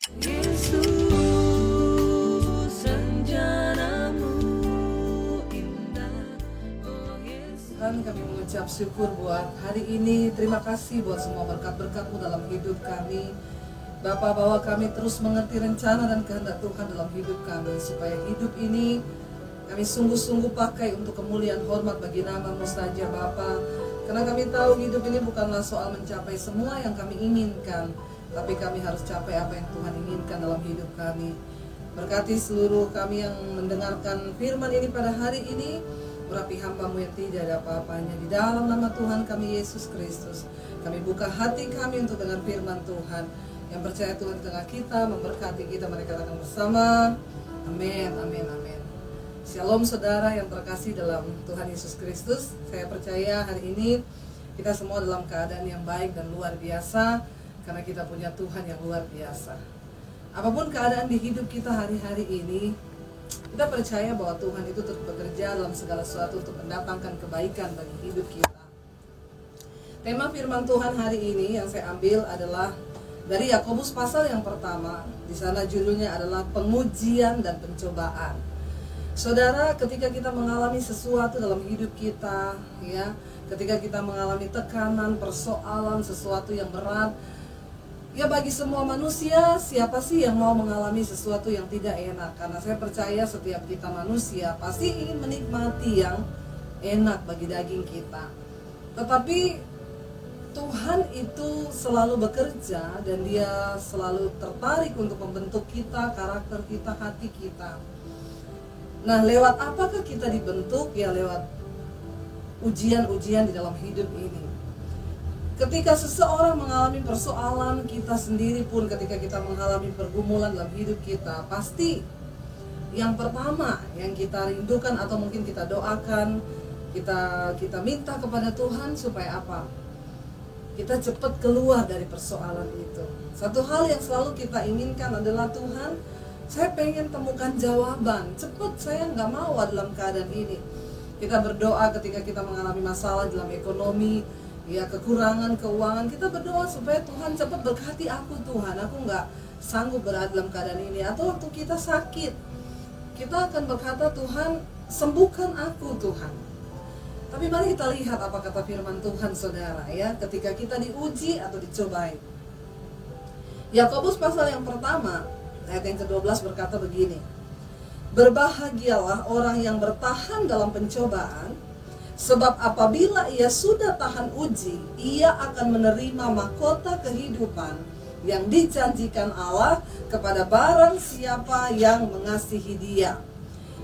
Tuhan kami mengucap syukur buat hari ini. Terima kasih buat semua berkat-berkatmu dalam hidup kami. Bapak bahwa kami terus mengerti rencana dan kehendak Tuhan dalam hidup kami. Supaya hidup ini kami sungguh-sungguh pakai untuk kemuliaan hormat bagi namamu saja Bapak Karena kami tahu hidup ini bukanlah soal mencapai semua yang kami inginkan Tapi kami harus capai apa yang Tuhan inginkan dalam hidup kami. Berkati seluruh kami yang mendengarkan firman ini pada hari ini. Urapi hambamu yang tidak ada apa-apanya. Di dalam nama Tuhan kami Yesus Kristus Kami buka hati kami untuk dengar firman Tuhan. Yang percaya Tuhan di tengah kita Memberkati kita mereka datang bersama. Amin, amin, amin. Shalom saudara yang terkasih dalam Tuhan Yesus Kristus. Saya percaya hari ini kita semua dalam keadaan yang baik dan luar biasa Karena kita punya Tuhan yang luar biasa Apa pun keadaan di hidup kita hari-hari ini kita percaya bahwa Tuhan itu terus bekerja dalam segala sesuatu untuk mendatangkan kebaikan bagi hidup kita. Tema firman Tuhan hari ini yang saya ambil adalah dari Yakobus pasal yang pertama. Di sana judulnya adalah pengujian dan pencobaan. Saudara, ketika kita mengalami sesuatu dalam hidup kita, ya, ketika kita mengalami tekanan, persoalan, sesuatu yang berat, Ya bagi semua manusia, siapa sih yang mau mengalami sesuatu yang tidak enak? Karena saya percaya setiap kita manusia pasti ingin menikmati yang enak bagi daging kita. Tetapi Tuhan itu selalu bekerja dan dia selalu tertarik untuk membentuk kita, karakter kita, hati kita. Nah, lewat apakah kita dibentuk? Ya lewat ujian-ujian di dalam hidup ini. Ketika seseorang mengalami persoalan, kita sendiri pun ketika kita mengalami pergumulan dalam hidup kita, pasti yang pertama yang kita rindukan atau mungkin kita doakan, kita kita minta kepada Tuhan supaya apa? Kita cepat keluar dari persoalan itu. Satu hal yang selalu kita inginkan adalah Tuhan, saya pengen temukan jawaban. Cepat saya nggak mau dalam keadaan ini. Kita berdoa ketika kita mengalami masalah dalam ekonomi, ya kekurangan keuangan. Kita berdoa supaya Tuhan cepat berkati aku Tuhan. Aku nggak sanggup berada dalam keadaan ini. Atau waktu kita sakit kita akan berkata Tuhan sembuhkan aku Tuhan. Tapi mari kita lihat apa kata firman Tuhan saudara ya. Ketika kita diuji atau dicobai. Yakobus pasal yang pertama ayat yang ke-12 berkata begini Berbahagialah orang yang bertahan dalam pencobaan Sebab apabila ia sudah tahan uji, ia akan menerima mahkota kehidupan yang dijanjikan Allah kepada barang siapa yang mengasihi dia.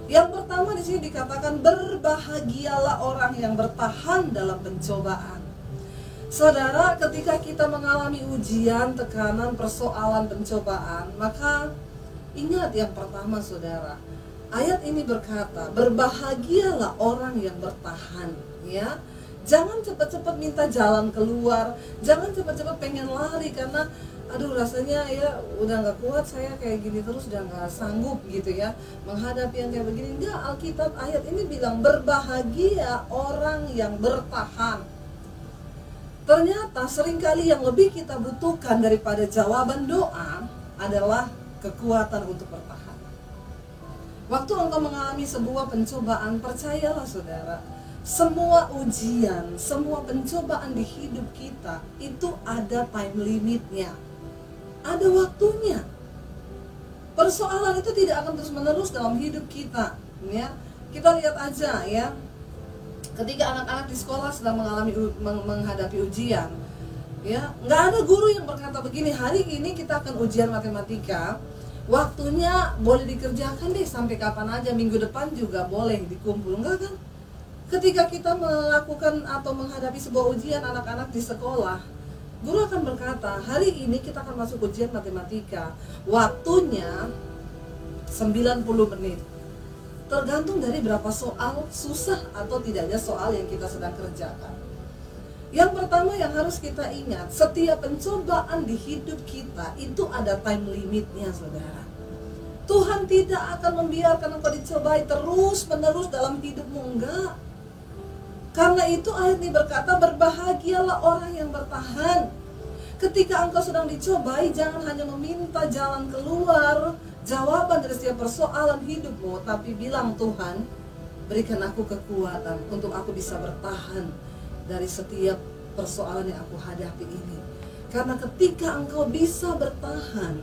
Yang pertama di sini dikatakan berbahagialah orang yang bertahan dalam pencobaan. Saudara, ketika kita mengalami ujian, tekanan, persoalan, pencobaan, maka ingat yang pertama saudara, Ayat ini berkata, berbahagialah orang yang bertahan, ya. Jangan cepat-cepat minta jalan keluar, jangan cepat-cepat pengen lari karena aduh rasanya ya udah nggak kuat saya kayak gini terus udah nggak sanggup gitu ya. Menghadapi yang kayak begini enggak. Alkitab ayat ini bilang berbahagia orang yang bertahan. Ternyata sering kali yang lebih kita butuhkan daripada jawaban doa adalah kekuatan untuk bertahan Waktu engkau mengalami sebuah pencobaan, percayalah saudara, semua ujian, semua pencobaan di hidup kita itu ada time limitnya. Ada waktunya. Persoalan itu tidak akan terus menerus dalam hidup kita, ya. Kita lihat aja ya. Ketika anak-anak di sekolah sedang mengalami menghadapi ujian, ya, nggak ada guru yang berkata begini, hari ini kita akan ujian matematika, waktunya boleh dikerjakan deh sampai kapan aja. Minggu depan juga boleh dikumpul. Enggak kan? Ketika kita melakukan atau menghadapi sebuah ujian anak-anak di sekolah guru akan berkata hari ini kita akan masuk ujian matematika. Waktunya 90 menit. Tergantung dari berapa soal susah atau tidaknya soal yang kita sedang kerjakan yang pertama yang harus kita ingat, setiap pencobaan di hidup kita itu ada time limitnya, saudara. Tuhan tidak akan membiarkan engkau dicobai terus menerus dalam hidupmu enggak. Karena itu ayat ini berkata berbahagialah orang yang bertahan. Ketika engkau sedang dicobai, jangan hanya meminta jalan keluar, jawaban dari setiap persoalan hidupmu, tapi bilang Tuhan, berikan aku kekuatan untuk aku bisa bertahan dari setiap persoalan yang aku hadapi ini. Karena ketika engkau bisa bertahan,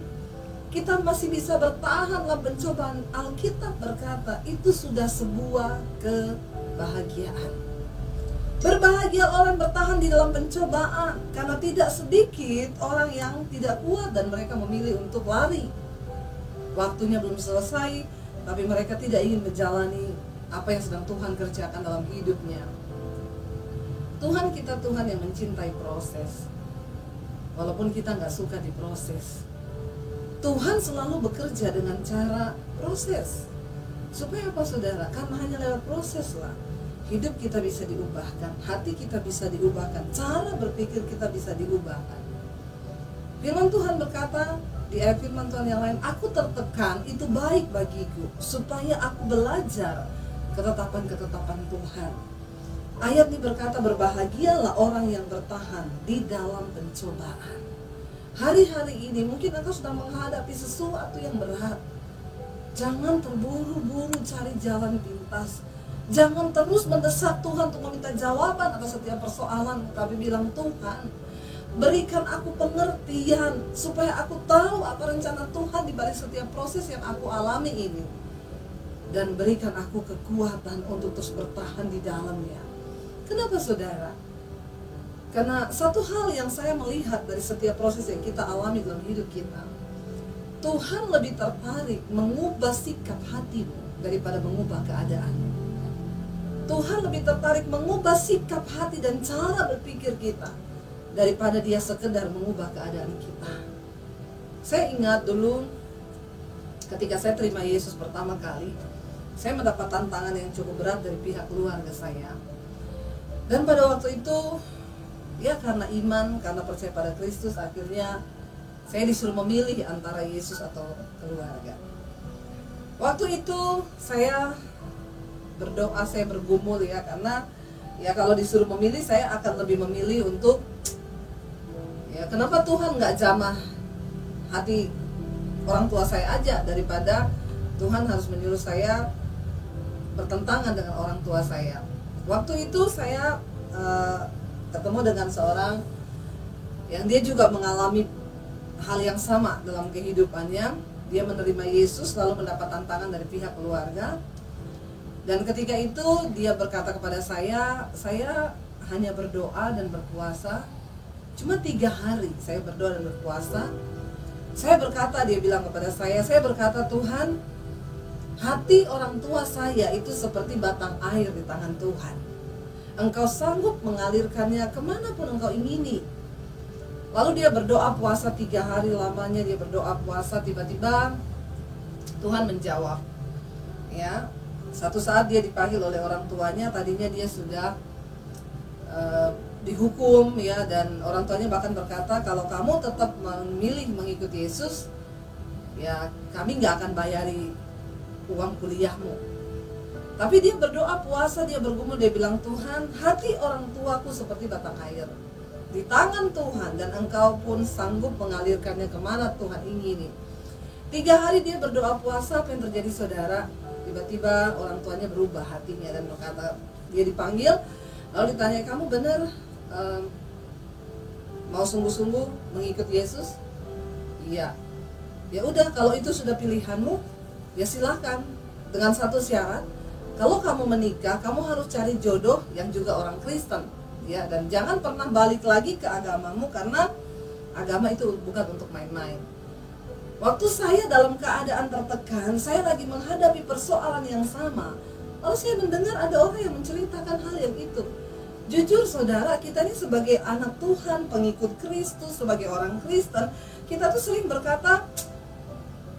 kita masih bisa bertahan dalam pencobaan. Alkitab berkata, itu sudah sebuah kebahagiaan. Berbahagia orang bertahan di dalam pencobaan karena tidak sedikit orang yang tidak kuat dan mereka memilih untuk lari. Waktunya belum selesai, tapi mereka tidak ingin menjalani apa yang sedang Tuhan kerjakan dalam hidupnya. Tuhan kita Tuhan yang mencintai proses. Walaupun kita nggak suka diproses. Tuhan selalu bekerja dengan cara proses. Supaya apa saudara? Karena hanya lewat proses lah hidup kita bisa diubahkan, hati kita bisa diubahkan, cara berpikir kita bisa diubahkan. Firman Tuhan berkata di ayat firman Tuhan yang lain, aku tertekan itu baik bagiku supaya aku belajar ketetapan-ketetapan Tuhan. Ayat ini berkata berbahagialah orang yang bertahan di dalam pencobaan. Hari-hari ini mungkin engkau sedang menghadapi sesuatu yang berat. Jangan terburu-buru cari jalan pintas Jangan terus mendesak Tuhan untuk meminta jawaban atas setiap persoalan, tapi bilang Tuhan, berikan aku pengertian supaya aku tahu apa rencana Tuhan di balik setiap proses yang aku alami ini. Dan berikan aku kekuatan untuk terus bertahan di dalamnya. Kenapa saudara? Karena satu hal yang saya melihat dari setiap proses yang kita alami dalam hidup kita, Tuhan lebih tertarik mengubah sikap hatimu daripada mengubah keadaan. Tuhan lebih tertarik mengubah sikap hati dan cara berpikir kita daripada dia sekedar mengubah keadaan kita. Saya ingat dulu ketika saya terima Yesus pertama kali, saya mendapat tantangan yang cukup berat dari pihak keluarga saya. Dan pada waktu itu, ya karena iman, karena percaya pada Kristus, akhirnya saya disuruh memilih antara Yesus atau keluarga. Waktu itu saya berdoa saya bergumul ya karena ya kalau disuruh memilih saya akan lebih memilih untuk ya kenapa Tuhan nggak jamah hati orang tua saya aja daripada Tuhan harus menyuruh saya bertentangan dengan orang tua saya waktu itu saya uh, ketemu dengan seorang yang dia juga mengalami hal yang sama dalam kehidupannya dia menerima Yesus lalu mendapat tantangan dari pihak keluarga dan ketika itu dia berkata kepada saya, saya hanya berdoa dan berpuasa. Cuma tiga hari saya berdoa dan berpuasa. Saya berkata, dia bilang kepada saya, saya berkata Tuhan, hati orang tua saya itu seperti batang air di tangan Tuhan. Engkau sanggup mengalirkannya ke mana pun engkau ingini. Lalu dia berdoa puasa tiga hari lamanya, dia berdoa puasa tiba-tiba Tuhan menjawab. Ya, satu saat dia dipanggil oleh orang tuanya, tadinya dia sudah uh, dihukum ya dan orang tuanya bahkan berkata kalau kamu tetap memilih mengikuti Yesus, ya kami nggak akan bayari uang kuliahmu. Tapi dia berdoa puasa, dia bergumul, dia bilang Tuhan, hati orang tuaku seperti batang air di tangan Tuhan dan engkau pun sanggup mengalirkannya ke mana Tuhan ingini. Tiga hari dia berdoa puasa, apa yang terjadi saudara? tiba-tiba orang tuanya berubah hatinya dan berkata dia dipanggil lalu ditanya kamu benar um, mau sungguh-sungguh mengikut Yesus iya ya udah kalau itu sudah pilihanmu ya silahkan dengan satu syarat kalau kamu menikah kamu harus cari jodoh yang juga orang Kristen ya dan jangan pernah balik lagi ke agamamu karena agama itu bukan untuk main-main Waktu saya dalam keadaan tertekan, saya lagi menghadapi persoalan yang sama. Lalu saya mendengar ada orang yang menceritakan hal yang itu. Jujur saudara, kita ini sebagai anak Tuhan, pengikut Kristus, sebagai orang Kristen, kita tuh sering berkata,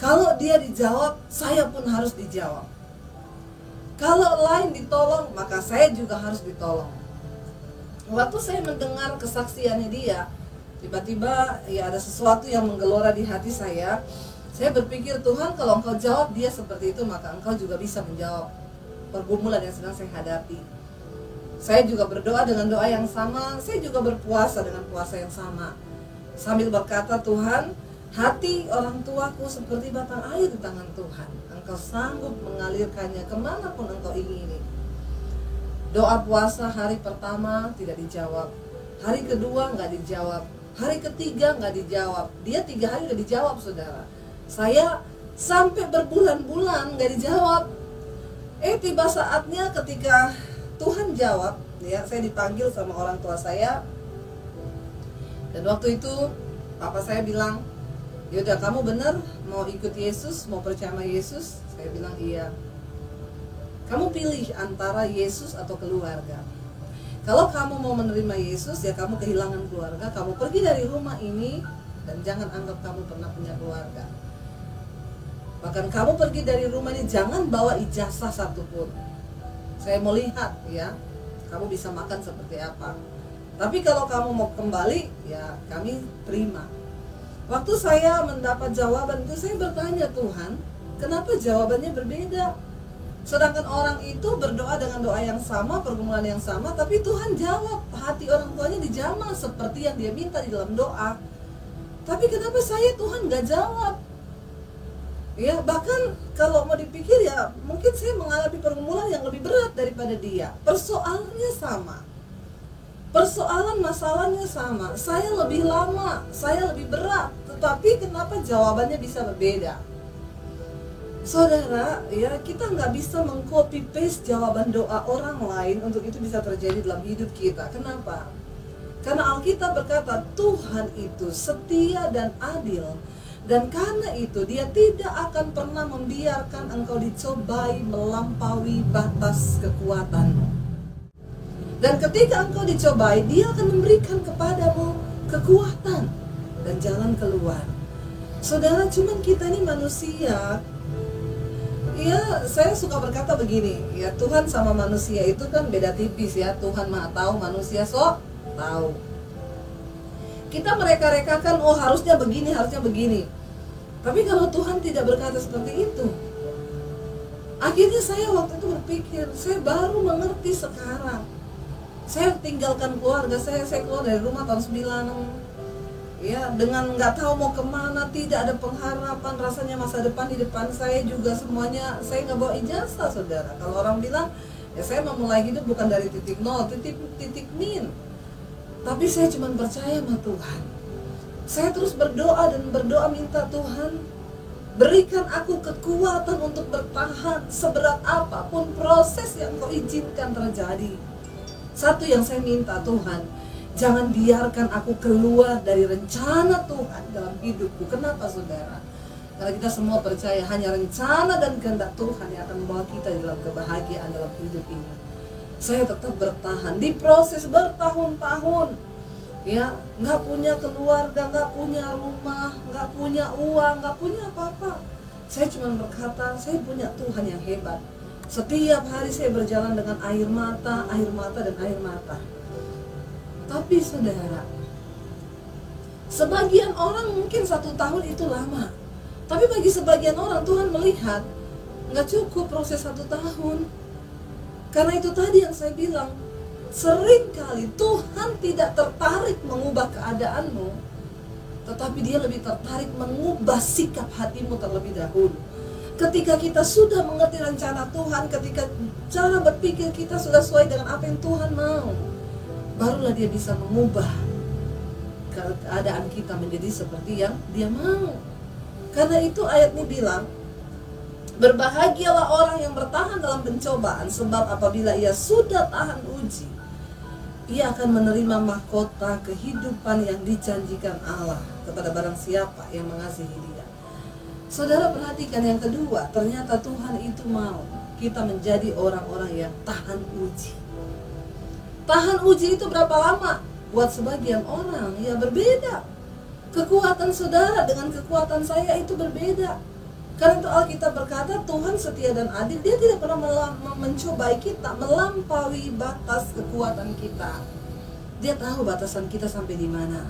kalau dia dijawab, saya pun harus dijawab. Kalau lain ditolong, maka saya juga harus ditolong. Waktu saya mendengar kesaksiannya dia, tiba-tiba ya ada sesuatu yang menggelora di hati saya saya berpikir Tuhan kalau engkau jawab dia seperti itu maka engkau juga bisa menjawab pergumulan yang sedang saya hadapi saya juga berdoa dengan doa yang sama saya juga berpuasa dengan puasa yang sama sambil berkata Tuhan hati orang tuaku seperti batang air di tangan Tuhan. Engkau sanggup mengalirkannya ke mana pun engkau ingini. Doa puasa hari pertama tidak dijawab. Hari kedua nggak dijawab. Hari ketiga nggak dijawab. Dia tiga hari nggak dijawab saudara. Saya sampai berbulan-bulan nggak dijawab. Eh tiba saatnya ketika Tuhan jawab ya saya dipanggil sama orang tua saya. Dan waktu itu papa saya bilang yaudah kamu benar mau ikut Yesus mau percaya sama Yesus? Saya bilang iya. Kamu pilih antara Yesus atau keluarga? Kalau kamu mau menerima Yesus ya kamu kehilangan keluarga. Kamu pergi dari rumah ini dan jangan anggap kamu pernah punya keluarga. Bahkan kamu pergi dari rumah ini jangan bawa ijazah satupun. Saya mau lihat ya kamu bisa makan seperti apa. Tapi kalau kamu mau kembali ya kami terima waktu saya mendapat jawaban itu saya bertanya Tuhan kenapa jawabannya berbeda? Sedangkan orang itu berdoa dengan doa yang sama pergumulan yang sama tapi Tuhan jawab hati orang tuanya dijamah seperti yang dia minta di dalam doa. Tapi kenapa saya Tuhan gak jawab? Ya bahkan kalau mau dipikir ya mungkin saya mengalami pergumulan yang lebih berat daripada dia. Persoalannya sama persoalan masalahnya sama. Saya lebih lama saya lebih berat. Tetapi kenapa jawabannya bisa berbeda? Saudara ya kita nggak bisa mengcopy paste jawaban doa orang lain untuk itu bisa terjadi dalam hidup kita. Kenapa? Karena Alkitab berkata Tuhan itu setia dan adil. Dan karena itu dia tidak akan pernah membiarkan engkau dicobai melampaui batas kekuatanmu. Dan ketika engkau dicobai, dia akan memberikan kepadamu kekuatan dan jalan keluar. Saudara, cuman kita ini manusia. Ya, saya suka berkata begini, ya Tuhan sama manusia itu kan beda tipis ya. Tuhan Maha tahu, manusia sok tahu kita mereka-rekakan oh harusnya begini harusnya begini tapi kalau Tuhan tidak berkata seperti itu akhirnya saya waktu itu berpikir saya baru mengerti sekarang saya tinggalkan keluarga saya saya keluar dari rumah tahun 96 ya dengan nggak tahu mau ke mana tidak ada pengharapan rasanya masa depan di depan saya juga semuanya saya nggak bawa ijazah saudara kalau orang bilang ya saya memulai hidup bukan dari titik nol titik titik min tapi saya cuma percaya sama Tuhan. Saya terus berdoa dan berdoa minta Tuhan berikan aku kekuatan untuk bertahan seberat apa pun proses yang kau izinkan terjadi. Satu yang saya minta Tuhan, jangan biarkan aku keluar dari rencana Tuhan dalam hidupku. Kenapa saudara? Karena kita semua percaya hanya rencana dan kehendak Tuhan yang akan membawa kita dalam kebahagiaan dalam hidup ini saya tetap bertahan di proses bertahun-tahun ya nggak punya keluarga nggak punya rumah nggak punya uang nggak punya apa-apa saya cuma berkata saya punya Tuhan yang hebat setiap hari saya berjalan dengan air mata air mata dan air mata. Tapi saudara sebagian orang mungkin satu tahun itu lama. Tapi bagi sebagian orang Tuhan melihat nggak cukup proses satu tahun. Karena itu tadi yang saya bilang, sering kali Tuhan tidak tertarik mengubah keadaanmu, tetapi dia lebih tertarik mengubah sikap hatimu terlebih dahulu. Ketika kita sudah mengerti rencana Tuhan, ketika cara berpikir kita sudah sesuai dengan apa yang Tuhan mau, barulah dia bisa mengubah keadaan kita menjadi seperti yang dia mau. Karena itu ayat ini bilang, Berbahagialah orang yang bertahan dalam pencobaan sebab apabila ia sudah tahan uji ia akan menerima mahkota kehidupan yang dijanjikan Allah kepada barang siapa yang mengasihi dia. Saudara perhatikan yang kedua, ternyata Tuhan itu mau kita menjadi orang-orang yang tahan uji. Tahan uji itu berapa lama? Buat sebagian orang ya berbeda. Kekuatan saudara dengan kekuatan saya itu berbeda karena itu Alkitab berkata Tuhan setia dan adil. Dia tidak pernah mencobai kita melampaui batas kekuatan kita. Dia tahu batasan kita sampai di mana.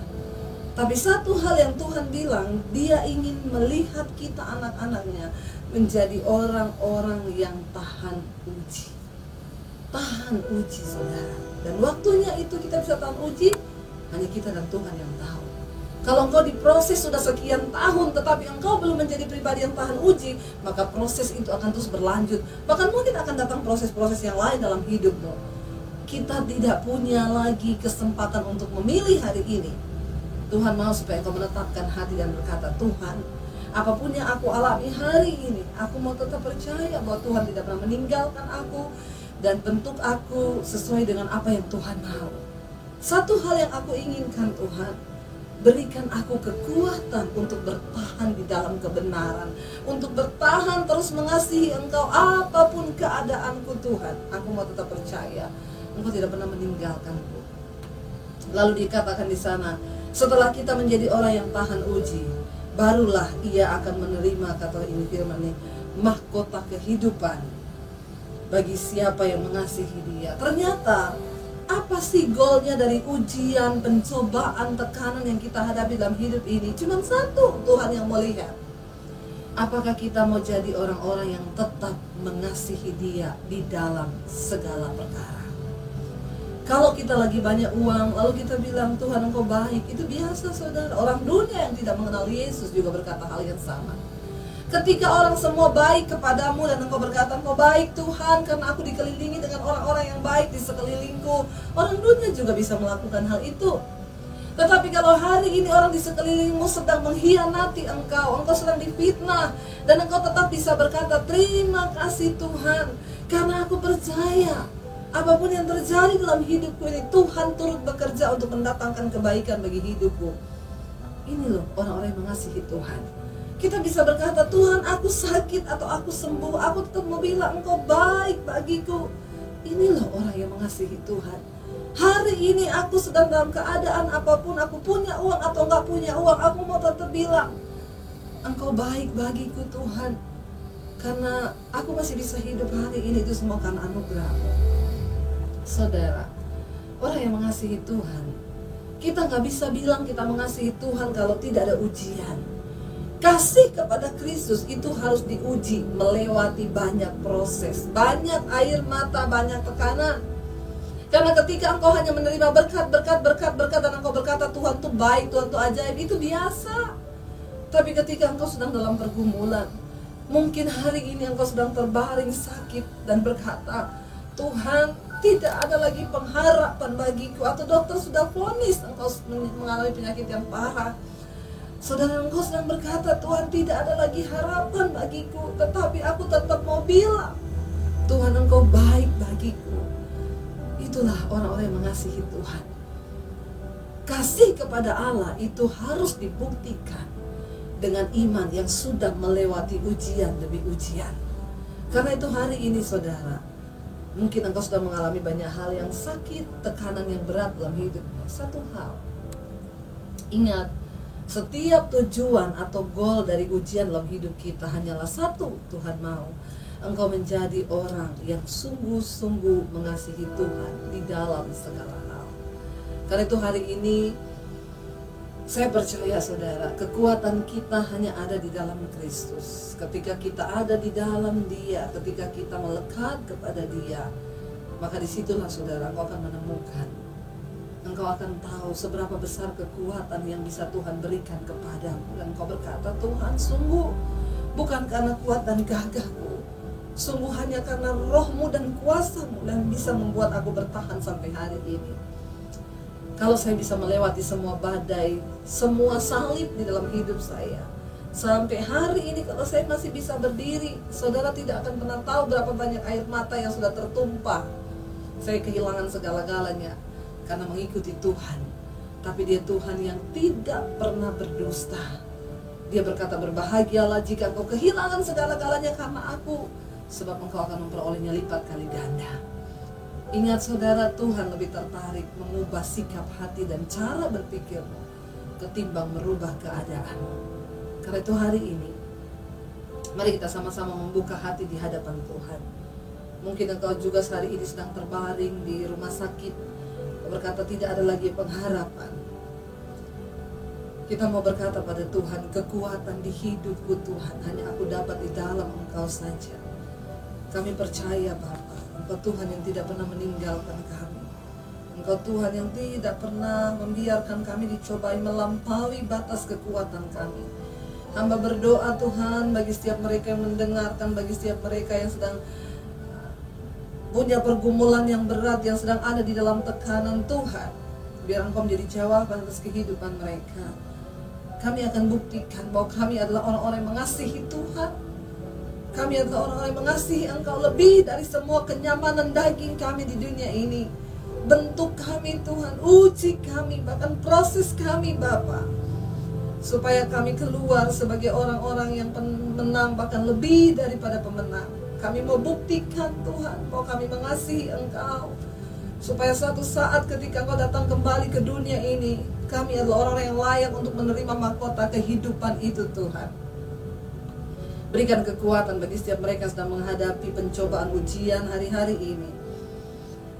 Tapi satu hal yang Tuhan bilang, Dia ingin melihat kita anak-anaknya menjadi orang-orang yang tahan uji. Tahan uji, saudara. Dan waktunya itu kita bisa tahan uji, hanya kita dan Tuhan yang tahu. Kalau engkau diproses sudah sekian tahun tetapi engkau belum menjadi pribadi yang tahan uji, maka proses itu akan terus berlanjut. Bahkan mungkin akan datang proses-proses yang lain dalam hidupmu. Kita tidak punya lagi kesempatan untuk memilih hari ini. Tuhan mau supaya engkau menetapkan hati dan berkata, Tuhan, apa pun yang aku alami hari ini, aku mau tetap percaya bahwa Tuhan tidak pernah meninggalkan aku dan bentuk aku sesuai dengan apa yang Tuhan mau. Satu hal yang aku inginkan Tuhan, berikan aku kekuatan untuk bertahan di dalam kebenaran, untuk bertahan terus mengasihi Engkau apa pun keadaanku Tuhan. Aku mau tetap percaya Engkau tidak pernah meninggalkanku. Lalu dikatakan di sana, setelah kita menjadi orang yang tahan uji, barulah ia akan menerima kata ini firman ini mahkota kehidupan bagi siapa yang mengasihi dia. Ternyata apa sih goalnya dari ujian, pencobaan, tekanan yang kita hadapi dalam hidup ini? Cuma satu, Tuhan yang mau lihat. Apakah kita mau jadi orang-orang yang tetap mengasihi dia di dalam segala perkara? Kalau kita lagi banyak uang, lalu kita bilang Tuhan engkau baik, itu biasa saudara. Orang dunia yang tidak mengenal Yesus juga berkata hal yang sama. Ketika orang semua baik kepadamu dan engkau berkata engkau baik Tuhan karena aku dikelilingi dengan orang-orang yang baik di sekelilingku. Orang dunia juga bisa melakukan hal itu. Tetapi kalau hari ini orang di sekelilingmu sedang mengkhianati engkau, engkau sedang difitnah dan engkau tetap bisa berkata terima kasih Tuhan karena aku percaya apa pun yang terjadi dalam hidupku ini Tuhan turut bekerja untuk mendatangkan kebaikan bagi hidupku. Ini loh orang-orang yang mengasihi Tuhan. Kita bisa berkata, Tuhan aku sakit atau aku sembuh, aku tetap mau bilang engkau baik bagiku. Inilah orang yang mengasihi Tuhan. Hari ini aku sedang dalam keadaan apa pun, aku punya uang atau enggak punya uang, aku mau tetap bilang, engkau baik bagiku Tuhan. Karena aku masih bisa hidup hari ini itu semua karena anugerah. Saudara, orang yang mengasihi Tuhan, kita nggak bisa bilang kita mengasihi Tuhan kalau tidak ada ujian. Kasih kepada Kristus itu harus diuji melewati banyak proses, banyak air mata, banyak tekanan. Karena ketika engkau hanya menerima berkat, berkat, berkat, berkat dan engkau berkata Tuhan tuh baik, Tuhan tuh ajaib, itu biasa. Tapi ketika engkau sedang dalam pergumulan, mungkin hari ini engkau sedang terbaring sakit dan berkata, Tuhan tidak ada lagi pengharapan bagiku. Atau dokter sudah vonis engkau mengalami penyakit yang parah. Saudara engkau sedang berkata Tuhan tidak ada lagi harapan bagiku Tetapi aku tetap mau bilang Tuhan engkau baik bagiku. Itulah orang-orang yang mengasihi Tuhan. Kasih kepada Allah itu harus dibuktikan Dengan iman yang sudah melewati ujian demi ujian. Karena itu hari ini saudara Mungkin engkau sudah mengalami banyak hal yang sakit Tekanan yang berat dalam hidupmu Satu hal. Ingat setiap tujuan atau goal dari ujian dalam hidup kita hanyalah satu, Tuhan mau. Engkau menjadi orang yang sungguh-sungguh mengasihi Tuhan di dalam segala hal. Karena itu hari ini saya percaya saudara, kekuatan kita hanya ada di dalam Kristus. Ketika kita ada di dalam Dia, ketika kita melekat kepada Dia, maka di situlah saudara engkau akan menemukan. Engkau akan tahu seberapa besar kekuatan yang bisa Tuhan berikan kepadamu. Dan engkau berkata Tuhan sungguh bukan karena kuat dan gagahku. Sungguh hanya karena rohmu dan kuasamu yang bisa membuat aku bertahan sampai hari ini kalau saya bisa melewati semua badai semua salib di dalam hidup saya sampai hari ini kalau saya masih bisa berdiri saudara tidak akan pernah tahu berapa banyak air mata yang sudah tertumpah saya kehilangan segala-galanya karena mengikuti Tuhan. Tapi dia Tuhan yang tidak pernah berdusta. Dia berkata berbahagialah jika engkau kehilangan segala-galanya karena aku. Sebab engkau akan memperolehnya lipat kali ganda. Ingat saudara Tuhan lebih tertarik mengubah sikap hati dan cara berpikirmu ketimbang merubah keadaan. Karena itu hari ini mari kita sama-sama membuka hati di hadapan Tuhan. Mungkin engkau juga hari ini sedang terbaring di rumah sakit berkata tidak ada lagi pengharapan. Kita mau berkata pada Tuhan, kekuatan di hidupku Tuhan, hanya aku dapat di dalam Engkau saja. Kami percaya Bapa, Engkau Tuhan yang tidak pernah meninggalkan kami. Engkau Tuhan yang tidak pernah membiarkan kami dicobai melampaui batas kekuatan kami. Hamba berdoa Tuhan bagi setiap mereka yang mendengarkan, bagi setiap mereka yang sedang punya pergumulan yang berat, yang sedang ada di dalam tekanan Tuhan. Biar Engkau menjadi jawaban atas kehidupan mereka. Kami akan buktikan bahwa kami adalah orang-orang yang mengasihi Tuhan. Kami adalah orang-orang yang mengasihi Engkau lebih dari semua kenyamanan daging kami di dunia ini bentuk kami Tuhan, uji kami, bahkan proses kami Bapa. Supaya kami keluar sebagai orang-orang yang menang, bahkan lebih daripada pemenang. Kami mau buktikan Tuhan bahwa kami mengasihi Engkau. Supaya suatu saat ketika Engkau datang kembali ke dunia ini, kami adalah orang yang layak untuk menerima mahkota kehidupan itu Tuhan. Berikan kekuatan bagi setiap mereka yang sedang menghadapi pencobaan ujian hari-hari ini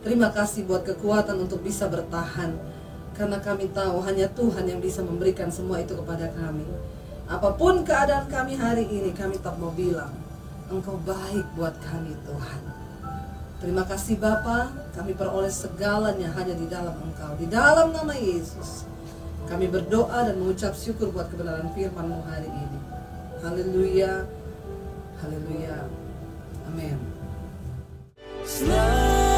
Terima kasih buat kekuatan untuk bisa bertahan. Karena kami tahu hanya Tuhan yang bisa memberikan semua itu kepada kami. Apa pun keadaan kami hari ini, kami tak mau bilang, Engkau baik buat kami Tuhan. Terima kasih Bapa, kami peroleh segalanya hanya di dalam Engkau. Di dalam nama Yesus, kami berdoa dan mengucap syukur buat kebenaran firman-Mu hari ini. Haleluya, haleluya, amin. Selalu